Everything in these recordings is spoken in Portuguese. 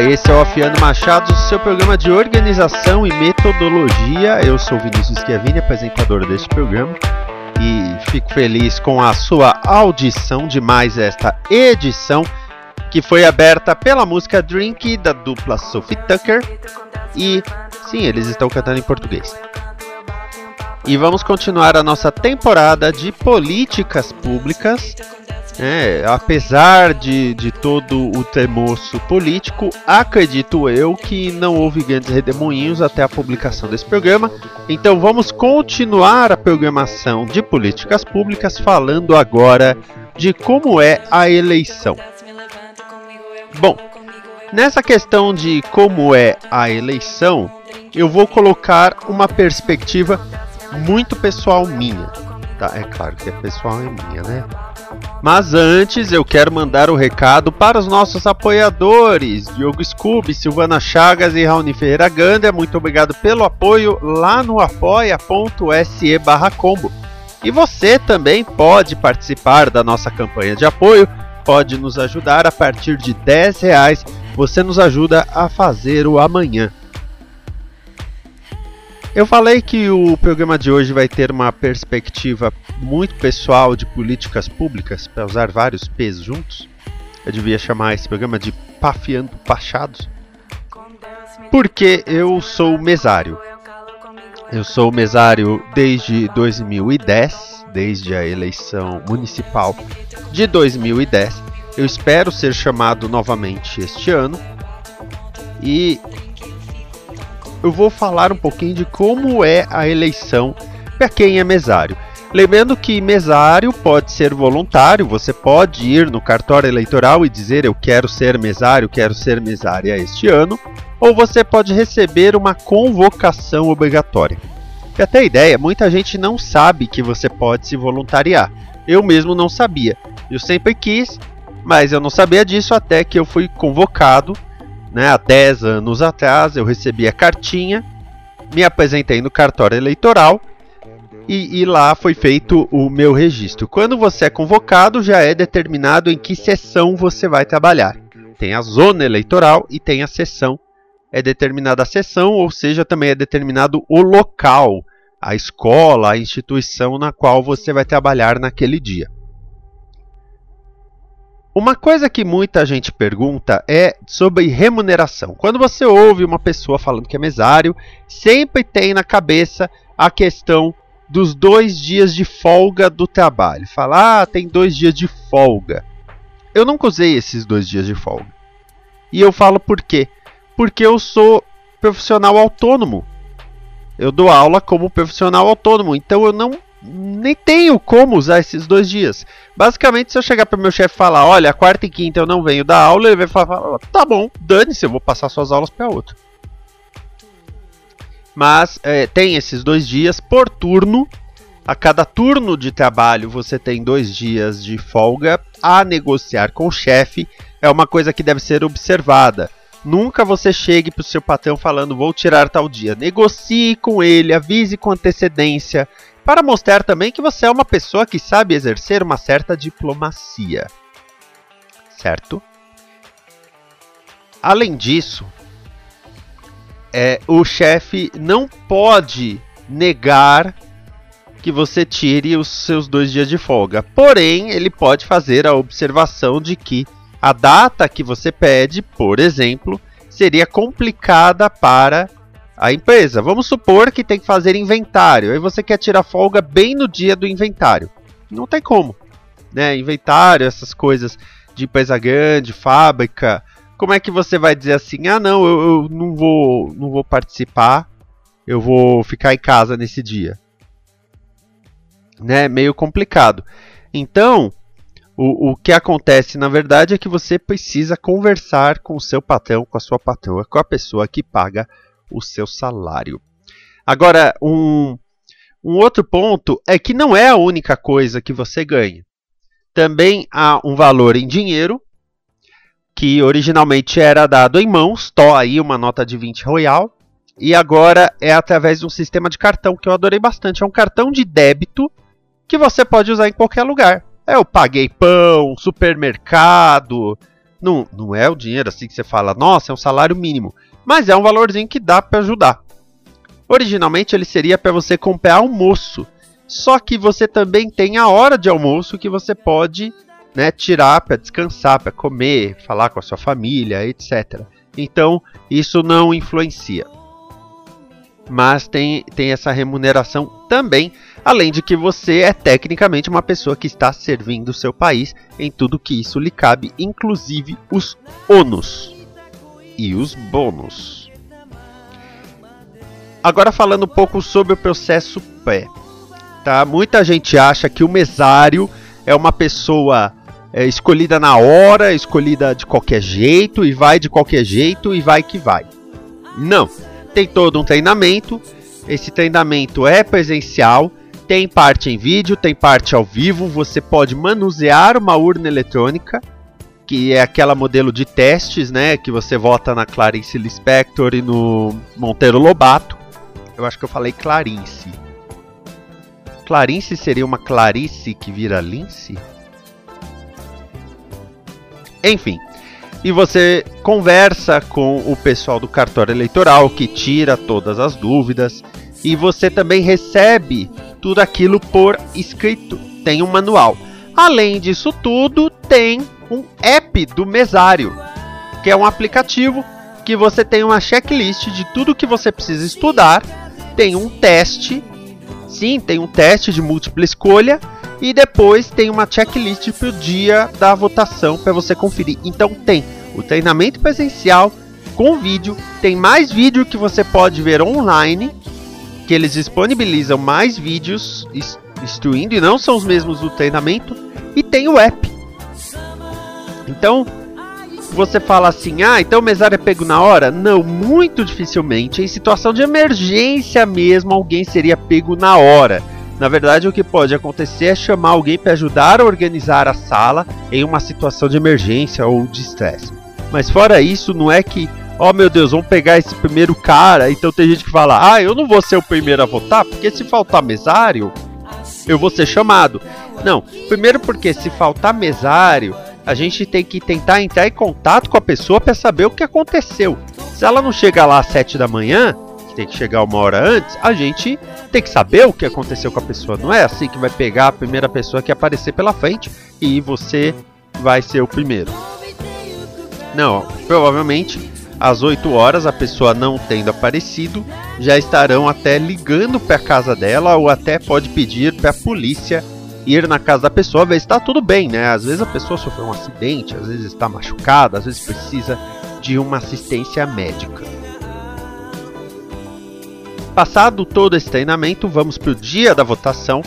Esse é o Afiano Machado, seu programa de organização e metodologia. Eu sou Vinícius Schiavini, apresentador deste programa, e fico feliz com a sua audição de mais esta edição, que foi aberta pela música Drink da dupla Sophie Tucker. E sim, eles estão cantando em português. E vamos continuar a nossa temporada de políticas públicas é, apesar de, de todo o temoço político, acredito eu que não houve grandes redemoinhos até a publicação desse programa. Então vamos continuar a programação de políticas públicas falando agora de como é a eleição. Bom, nessa questão de como é a eleição, eu vou colocar uma perspectiva muito pessoal minha. Tá? É claro que é pessoal é minha, né? Mas antes eu quero mandar o um recado para os nossos apoiadores, Diogo Scooby, Silvana Chagas e Raoni Ferreira Ganda. Muito obrigado pelo apoio lá no apoia.se combo. E você também pode participar da nossa campanha de apoio, pode nos ajudar a partir de 10 reais. Você nos ajuda a fazer o amanhã. Eu falei que o programa de hoje vai ter uma perspectiva muito pessoal de políticas públicas, para usar vários P's juntos. Eu devia chamar esse programa de Pafiando Pachados. Porque eu sou mesário. Eu sou mesário desde 2010, desde a eleição municipal de 2010. Eu espero ser chamado novamente este ano. E eu vou falar um pouquinho de como é a eleição para quem é mesário. Lembrando que mesário pode ser voluntário, você pode ir no cartório eleitoral e dizer eu quero ser mesário, quero ser mesária este ano, ou você pode receber uma convocação obrigatória. E até ideia, muita gente não sabe que você pode se voluntariar. Eu mesmo não sabia. Eu sempre quis, mas eu não sabia disso até que eu fui convocado né, há 10 anos atrás, eu recebi a cartinha, me apresentei no cartório eleitoral e, e, lá foi feito o meu registro. Quando você é convocado, já é determinado em que sessão você vai trabalhar. Tem a zona eleitoral e tem a sessão. É determinada a sessão, ou seja, também é determinado o local, a escola, a instituição na qual você vai trabalhar naquele dia. Uma coisa que muita gente pergunta é sobre remuneração. Quando você ouve uma pessoa falando que é mesário, sempre tem na cabeça a questão dos dois dias de folga do trabalho. Fala, ah, tem dois dias de folga. Eu nunca usei esses dois dias de folga. E eu falo por quê? Porque eu sou profissional autônomo. Eu dou aula como profissional autônomo, então eu não nem tenho como usar esses dois dias. Basicamente, se eu chegar para meu chefe e falar, olha, quarta e quinta eu não venho dar aula, ele vai falar, tá bom, dane-se, eu vou passar suas aulas para outro. Mas é, tem esses dois dias por turno. A cada turno de trabalho você tem dois dias de folga a negociar com o chefe. É uma coisa que deve ser observada. Nunca você chegue para o seu patrão falando vou tirar tal dia. Negocie com ele, avise com antecedência para mostrar também que você é uma pessoa que sabe exercer uma certa diplomacia. Certo? Além disso, é, o chefe não pode negar que você tire os seus dois dias de folga. Porém, ele pode fazer a observação de que a data que você pede, por exemplo, seria complicada para a empresa. Vamos supor que tem que fazer inventário, aí você quer tirar folga bem no dia do inventário. Não tem como. Né? Inventário, essas coisas de empresa grande, fábrica. Como é que você vai dizer assim: ah, não, eu, eu não, vou, não vou participar, eu vou ficar em casa nesse dia? né, meio complicado. Então, o, o que acontece na verdade é que você precisa conversar com o seu patrão, com a sua patroa, com a pessoa que paga o seu salário. Agora, um, um outro ponto é que não é a única coisa que você ganha. Também há um valor em dinheiro, que originalmente era dado em mãos, tô aí uma nota de 20 royal, e agora é através de um sistema de cartão que eu adorei bastante. É um cartão de débito que você pode usar em qualquer lugar. É, eu paguei pão, supermercado. Não, não é o dinheiro assim que você fala, nossa, é um salário mínimo. Mas é um valorzinho que dá para ajudar. Originalmente ele seria para você comprar almoço. Só que você também tem a hora de almoço que você pode né, tirar para descansar, para comer, falar com a sua família, etc. Então isso não influencia. Mas tem, tem essa remuneração também além de que você é tecnicamente uma pessoa que está servindo o seu país em tudo que isso lhe cabe, inclusive os ônus e os bônus. Agora falando um pouco sobre o processo pré. Tá? Muita gente acha que o mesário é uma pessoa é, escolhida na hora, escolhida de qualquer jeito, e vai de qualquer jeito, e vai que vai. Não. Tem todo um treinamento. Esse treinamento é presencial tem parte em vídeo, tem parte ao vivo. Você pode manusear uma urna eletrônica, que é aquela modelo de testes, né? Que você vota na Clarice Lispector e no Monteiro Lobato. Eu acho que eu falei Clarice. Clarice seria uma Clarice que vira Lince? Enfim. E você conversa com o pessoal do cartório eleitoral que tira todas as dúvidas. E você também recebe tudo aquilo por escrito. Tem um manual. Além disso tudo, tem um app do mesário, que é um aplicativo que você tem uma checklist de tudo que você precisa estudar, tem um teste, sim, tem um teste de múltipla escolha e depois tem uma checklist para o dia da votação para você conferir. Então tem o treinamento presencial com vídeo, tem mais vídeo que você pode ver online que eles disponibilizam mais vídeos instruindo e não são os mesmos do treinamento e tem o app. Então, você fala assim: "Ah, então o mesário é pego na hora?" Não, muito dificilmente. Em situação de emergência mesmo, alguém seria pego na hora. Na verdade, o que pode acontecer é chamar alguém para ajudar a organizar a sala em uma situação de emergência ou de estresse. Mas fora isso, não é que oh meu Deus, vamos pegar esse primeiro cara. Então tem gente que fala, ah, eu não vou ser o primeiro a votar, porque se faltar mesário, eu vou ser chamado. Não, primeiro porque se faltar mesário, a gente tem que tentar entrar em contato com a pessoa para saber o que aconteceu. Se ela não chega lá às 7 da manhã, que tem que chegar uma hora antes, a gente tem que saber o que aconteceu com a pessoa. Não é assim que vai pegar a primeira pessoa que aparecer pela frente e você vai ser o primeiro. Não, provavelmente às 8 horas, a pessoa não tendo aparecido, já estarão até ligando para a casa dela ou até pode pedir para a polícia ir na casa da pessoa ver se está tudo bem, né? Às vezes a pessoa sofreu um acidente, às vezes está machucada, às vezes precisa de uma assistência médica. Passado todo esse treinamento, vamos para o dia da votação,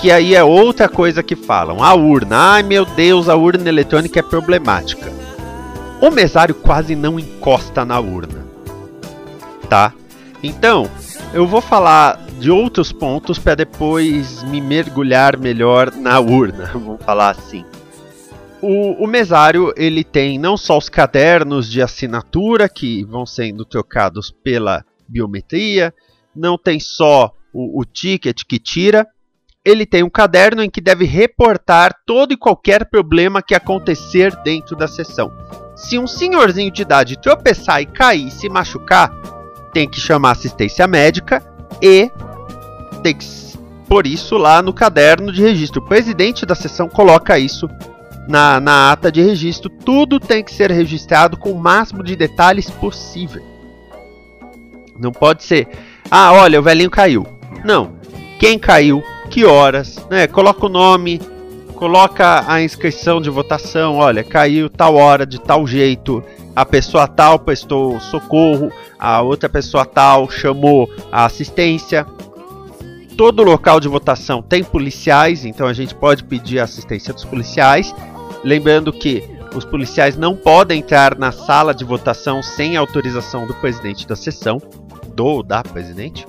que aí é outra coisa que falam. A urna, ai meu Deus, a urna eletrônica é problemática o mesário quase não encosta na urna. Tá? Então, eu vou falar de outros pontos para depois me mergulhar melhor na urna, vamos falar assim. O, o, mesário ele tem não só os cadernos de assinatura que vão sendo trocados pela biometria, não tem só o, o ticket que tira, ele tem um caderno em que deve reportar todo e qualquer problema que acontecer dentro da sessão. Se um senhorzinho de idade tropeçar e cair e se machucar, tem que chamar assistência médica e tem que por isso lá no caderno de registro. O presidente da sessão coloca isso na, na ata de registro. Tudo tem que ser registrado com o máximo de detalhes possível. Não pode ser, ah, olha, o velhinho caiu. Não. Quem caiu, que horas, né? Coloca o nome, coloca a inscrição de votação, olha, caiu tal hora, de tal jeito, a pessoa tal prestou socorro, a outra pessoa tal chamou a assistência. Todo local de votação tem policiais, então a gente pode pedir a assistência dos policiais. Lembrando que os policiais não podem entrar na sala de votação sem autorização do presidente da sessão, do ou da presidente.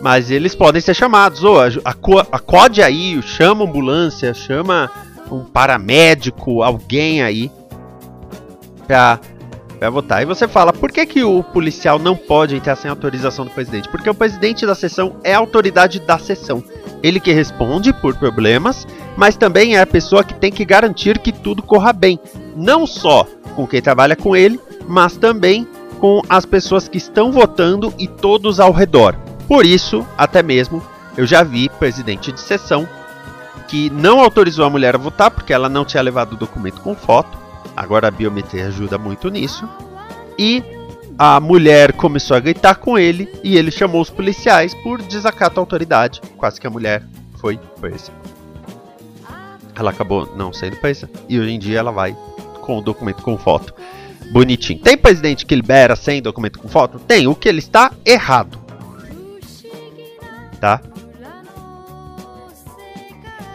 Mas eles podem ser chamados. Ou acode aí, chama ambulância, chama um paramédico, alguém aí pra, pra votar. E você fala, por que, que o policial não pode entrar sem autorização do presidente? Porque o presidente da sessão é a autoridade da sessão. Ele que responde por problemas, mas também é a pessoa que tem que garantir que tudo corra bem. Não só com quem trabalha com ele, mas também com as pessoas que estão votando e todos ao redor. Por isso, até mesmo, eu já vi presidente de sessão que não autorizou a mulher a votar porque ela não tinha levado o documento com foto. Agora a biometria ajuda muito nisso. E a mulher começou a gritar com ele e ele chamou os policiais por desacato à autoridade. Quase que a mulher foi presa. Ela acabou não sendo presa e hoje em dia ela vai com o documento com foto. Bonitinho. Tem presidente que libera sem documento com foto? Tem. O que ele está errado tá?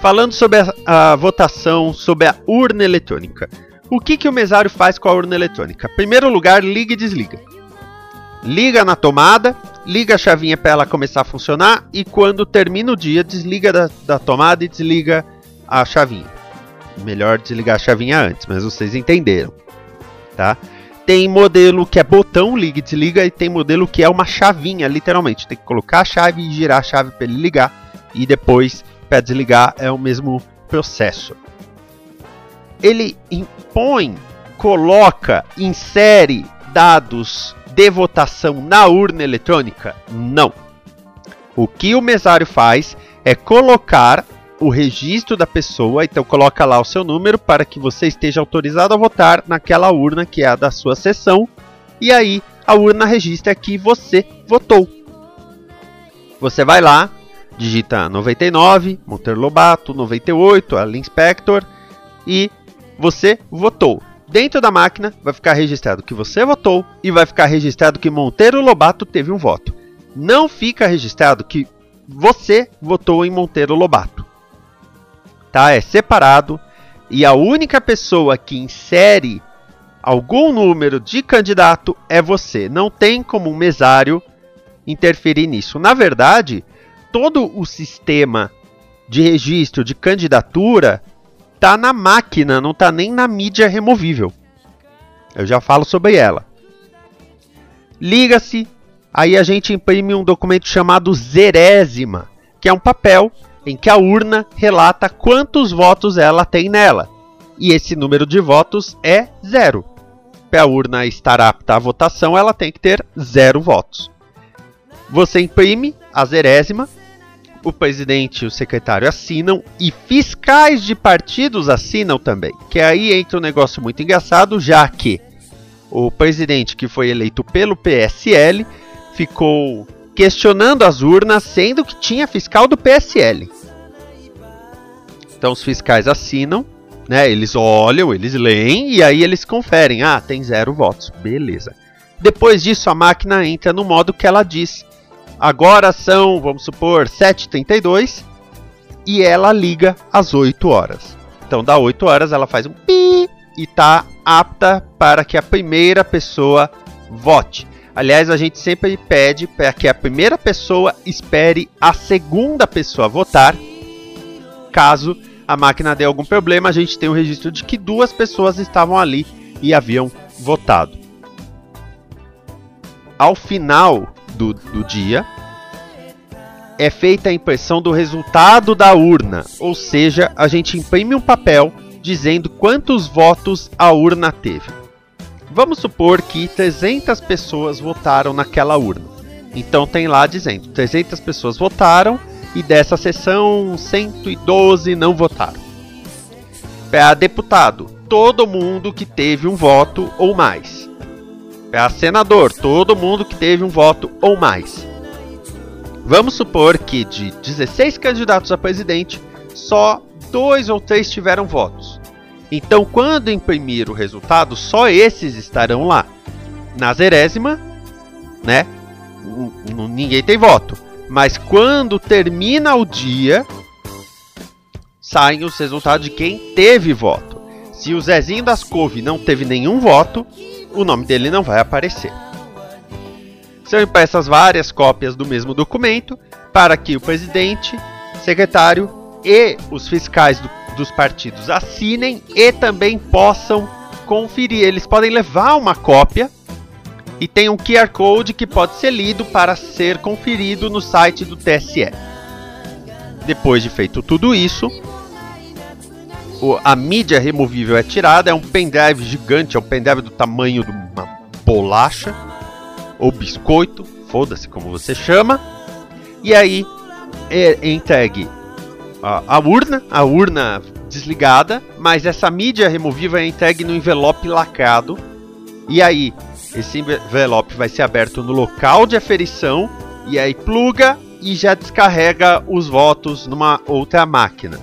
Falando sobre a, a, votação sobre a urna eletrônica. O que, que o mesário faz com a urna eletrônica? Primeiro lugar, liga e desliga. Liga na tomada, liga a chavinha para ela começar a funcionar e quando termina o dia, desliga da, da tomada e desliga a chavinha. Melhor desligar a chavinha antes, mas vocês entenderam, tá? Tem modelo que é botão liga e desliga e tem modelo que é uma chavinha, literalmente. Tem que colocar a chave e girar a chave para ele ligar e depois para desligar é o mesmo processo. Ele impõe, coloca, insere dados de votação na urna eletrônica? Não. O que o mesário faz é colocar o registro da pessoa, então coloca lá o seu número para que você esteja autorizado a votar naquela urna que é a da sua sessão, e aí a urna registra que você votou. Você vai lá, digita 99, Monteiro Lobato, 98, a Inspector, e você votou. Dentro da máquina vai ficar registrado que você votou e vai ficar registrado que Monteiro Lobato teve um voto. Não fica registrado que você votou em Monteiro Lobato tá? É separado e a única pessoa que insere algum número de candidato é você. Não tem como um mesário interferir nisso. Na verdade, todo o sistema de registro de candidatura tá na máquina, não tá nem na mídia removível. Eu já falo sobre ela. Liga-se, aí a gente imprime um documento chamado zerésima, que é um papel em que a urna relata quantos votos ela tem nela. E esse número de votos é zero. Para a urna estar apta à votação, ela tem que ter zero votos. Você imprime a zerésima, o presidente e o secretário assinam e fiscais de partidos assinam também. Que aí entra um negócio muito engraçado, já que o presidente que foi eleito pelo PSL ficou questionando as urnas, sendo que tinha fiscal do PSL. Então os fiscais assinam, né? Eles olham, eles leem e aí eles conferem. Ah, tem zero votos. Beleza. Depois disso, a máquina entra no modo que ela diz. Agora são, vamos supor, 7h32 e ela liga às 8 horas. Então, dá 8 horas, ela faz um pi e está apta para que a primeira pessoa vote. Aliás, a gente sempre pede para que a primeira pessoa espere a segunda pessoa votar, caso a máquina dê algum problema, a gente tem o registro de que duas pessoas estavam ali e haviam votado. Ao final do, do dia, é feita a impressão do resultado da urna, ou seja, a gente imprime um papel dizendo quantos votos a urna teve. Vamos supor que 300 pessoas votaram naquela urna. Então tem lá dizendo: 300 pessoas votaram e dessa sessão 112 não votaram. PA deputado, todo mundo que teve um voto ou mais. PA senador, todo mundo que teve um voto ou mais. Vamos supor que de 16 candidatos a presidente, só dois ou três tiveram votos. Então, quando imprimir o resultado, só esses estarão lá. Na zerésima, né? Ninguém tem voto. Mas quando termina o dia, saem os resultados de quem teve voto. Se o Zezinho das Couve não teve nenhum voto, o nome dele não vai aparecer. São impressas várias cópias do mesmo documento para que o presidente, secretário e os fiscais do dos partidos assinem e também possam conferir. Eles podem levar uma cópia e tem um QR Code que pode ser lido para ser conferido no site do TSE. Depois de feito tudo isso, a mídia removível é tirada, é um pendrive gigante, é um pendrive do tamanho de uma bolacha ou biscoito, foda-se como você chama, e aí é entregue a, a urna, a urna desligada, mas essa mídia removível é entregue no envelope lacrado. E aí, esse envelope vai ser aberto no local de aferição e aí pluga e já descarrega os votos numa outra máquina.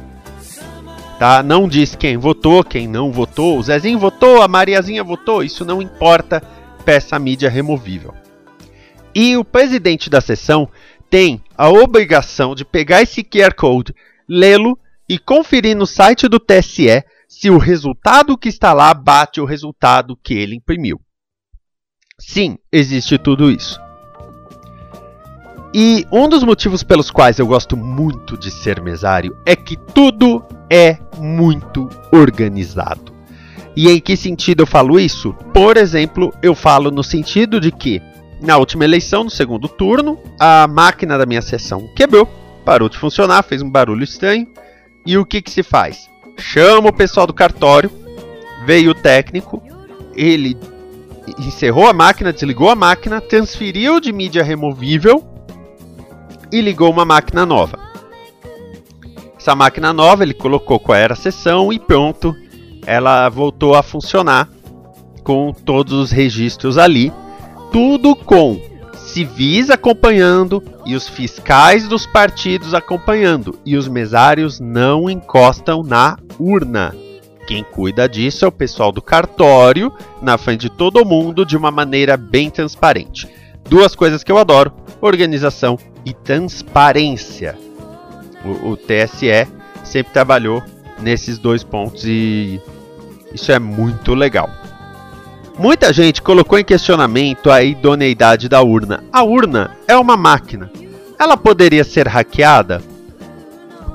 Tá? Não diz quem votou, quem não votou, o Zezinho votou, a Mariazinha votou, isso não importa peça mídia removível. E o presidente da sessão tem a obrigação de pegar esse QR Code lê-lo e conferir no site do TSE se o resultado que está lá bate o resultado que ele imprimiu. Sim, existe tudo isso. E um dos motivos pelos quais eu gosto muito de ser mesário é que tudo é muito organizado. E em que sentido eu falo isso? Por exemplo, eu falo no sentido de que na última eleição, no segundo turno, a máquina da minha sessão quebrou parou de funcionar, fez um barulho estranho. E o que, que se faz? Chama o pessoal do cartório, veio o técnico, ele encerrou a máquina, desligou a máquina, transferiu de mídia removível e ligou uma máquina nova. Essa máquina nova ele colocou qual era a sessão e pronto, ela voltou a funcionar com todos os registros ali, tudo com civis acompanhando e os fiscais dos partidos acompanhando, e os mesários não encostam na urna. Quem cuida disso é o pessoal do cartório, na frente de todo mundo, de uma maneira bem transparente. Duas coisas que eu adoro: organização e transparência. O, o TSE sempre trabalhou nesses dois pontos e isso é muito legal. Muita gente colocou em questionamento a idoneidade da urna. A urna é uma máquina. Ela poderia ser hackeada?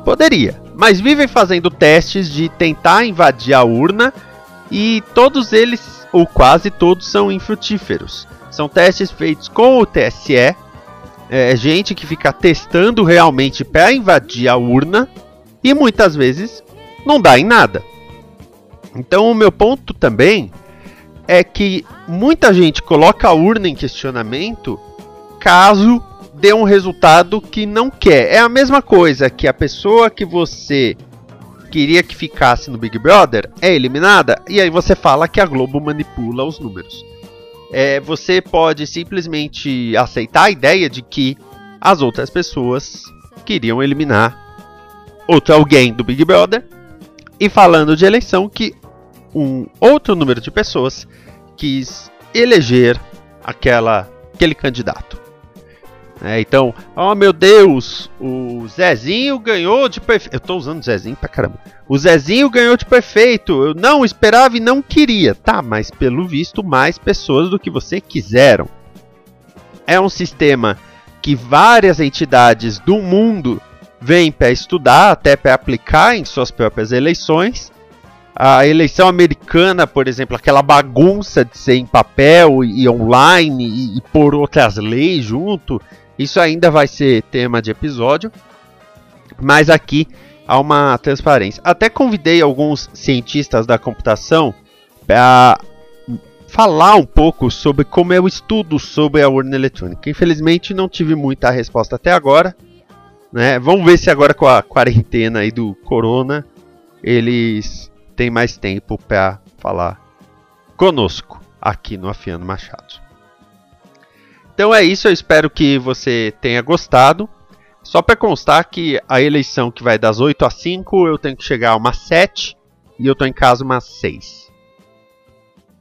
Poderia, mas vivem fazendo testes de tentar invadir a urna e todos eles, ou quase todos, são infrutíferos. São testes feitos com o TSE, é, gente que fica testando realmente para invadir a urna e muitas vezes não dá em nada. Então, o meu ponto também é que muita gente coloca a urna em questionamento caso dê um resultado que não quer. É a mesma coisa que a pessoa que você queria que ficasse no Big Brother é eliminada e aí você fala que a Globo manipula os números. É, você pode simplesmente aceitar a ideia de que as outras pessoas queriam eliminar outro alguém do Big Brother e falando de eleição que um outro número de pessoas quis eleger aquela, aquele candidato. É, então, oh meu Deus, o Zezinho ganhou de prefeito. Eu tô usando Zezinho pra caramba. O Zezinho ganhou de prefeito. Eu não esperava e não queria. Tá, mas pelo visto, mais pessoas do que você quiseram. É um sistema que várias entidades do mundo vêm para estudar, até para aplicar em suas próprias eleições a eleição americana, por exemplo, aquela bagunça de ser em papel e, online e, e por outras leis junto, isso ainda vai ser tema de episódio. Mas aqui há uma transparência. Até convidei alguns cientistas da computação para falar um pouco sobre como é o estudo sobre a urna eletrônica. Infelizmente não tive muita resposta até agora. Né? Vamos ver se agora com a quarentena aí do corona eles têm mais tempo para falar conosco aqui no Afiano Machado. Então é isso, eu espero que você tenha gostado. Só para constar que a eleição que vai das 8 às 5, eu tenho que chegar a umas 7 e eu tô em casa umas 6.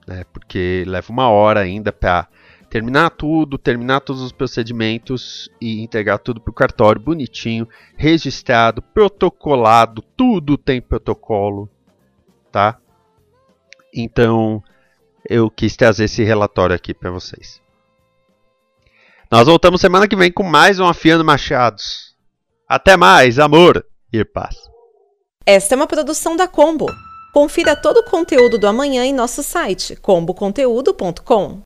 Né, porque leva uma hora ainda para terminar tudo, terminar todos os procedimentos e entregar tudo pro cartório bonitinho, registrado, protocolado, tudo tem protocolo, tá? Então, eu quis trazer esse relatório aqui para vocês. Nós voltamos semana que vem com mais um Afiando Machados. Até mais, amor e paz. Esta é uma produção da Combo. Confira todo o conteúdo do amanhã em nosso site comboconteúdo.com.